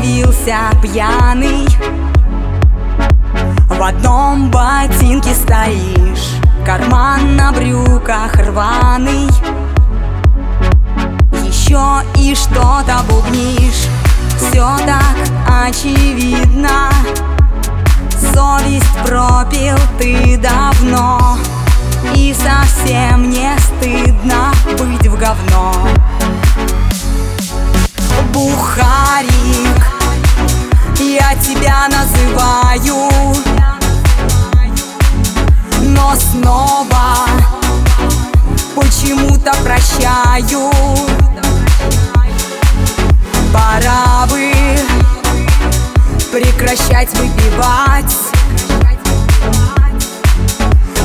Явился пьяный. В одном ботинке стоишь Карман на брюках рваный. Еще и что-то бубнишь Все так очевидно. Совесть пропил ты давно И совсем не стыдно быть в говно называю. Но снова Почему-то прощаю. Пора бы Прекращать выпивать.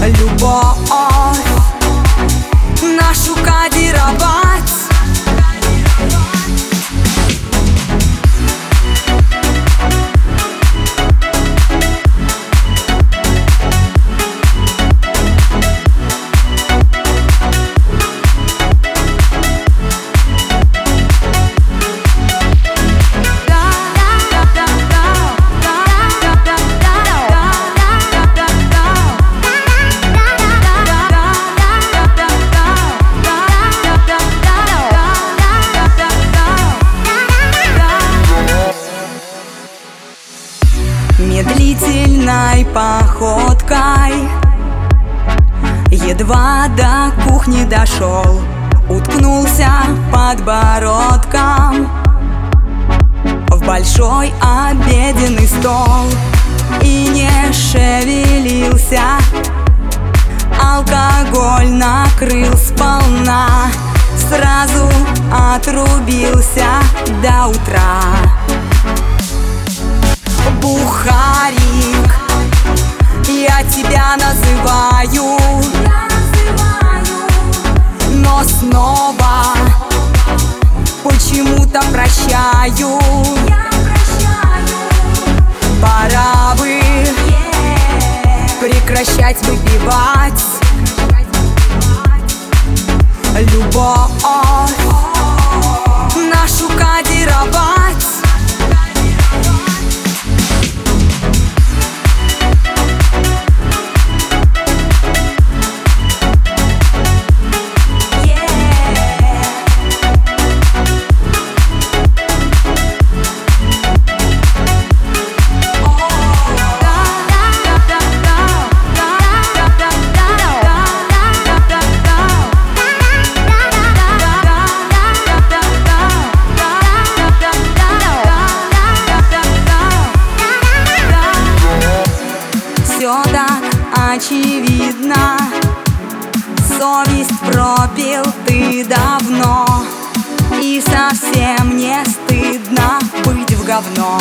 Любовь Нашу кодировать Медлительной походкой. Едва до кухни дошел Уткнулся подбородком В большой обеденный стол И не шевелился. Алкоголь накрыл сполна Сразу отрубился до утра Называю. Но снова Почему-то прощаю. Пора бы Прекращать выпивать. Любовь очевидно. Совесть пропил ты давно И совсем не стыдно быть в говно.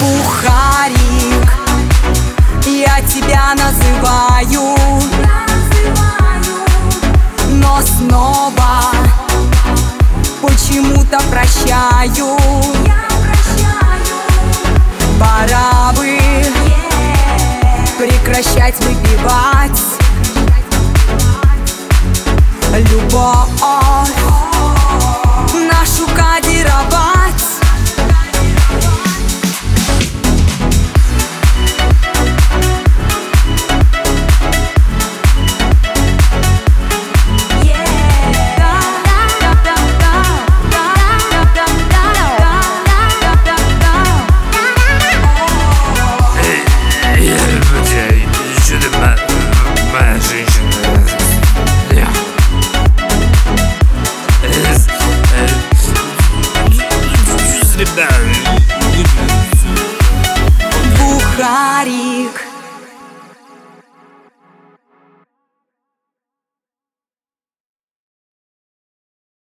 Бухарик Я тебя называю Но снова Почему-то прощаю. Пора бы прекращать выпивать Любовь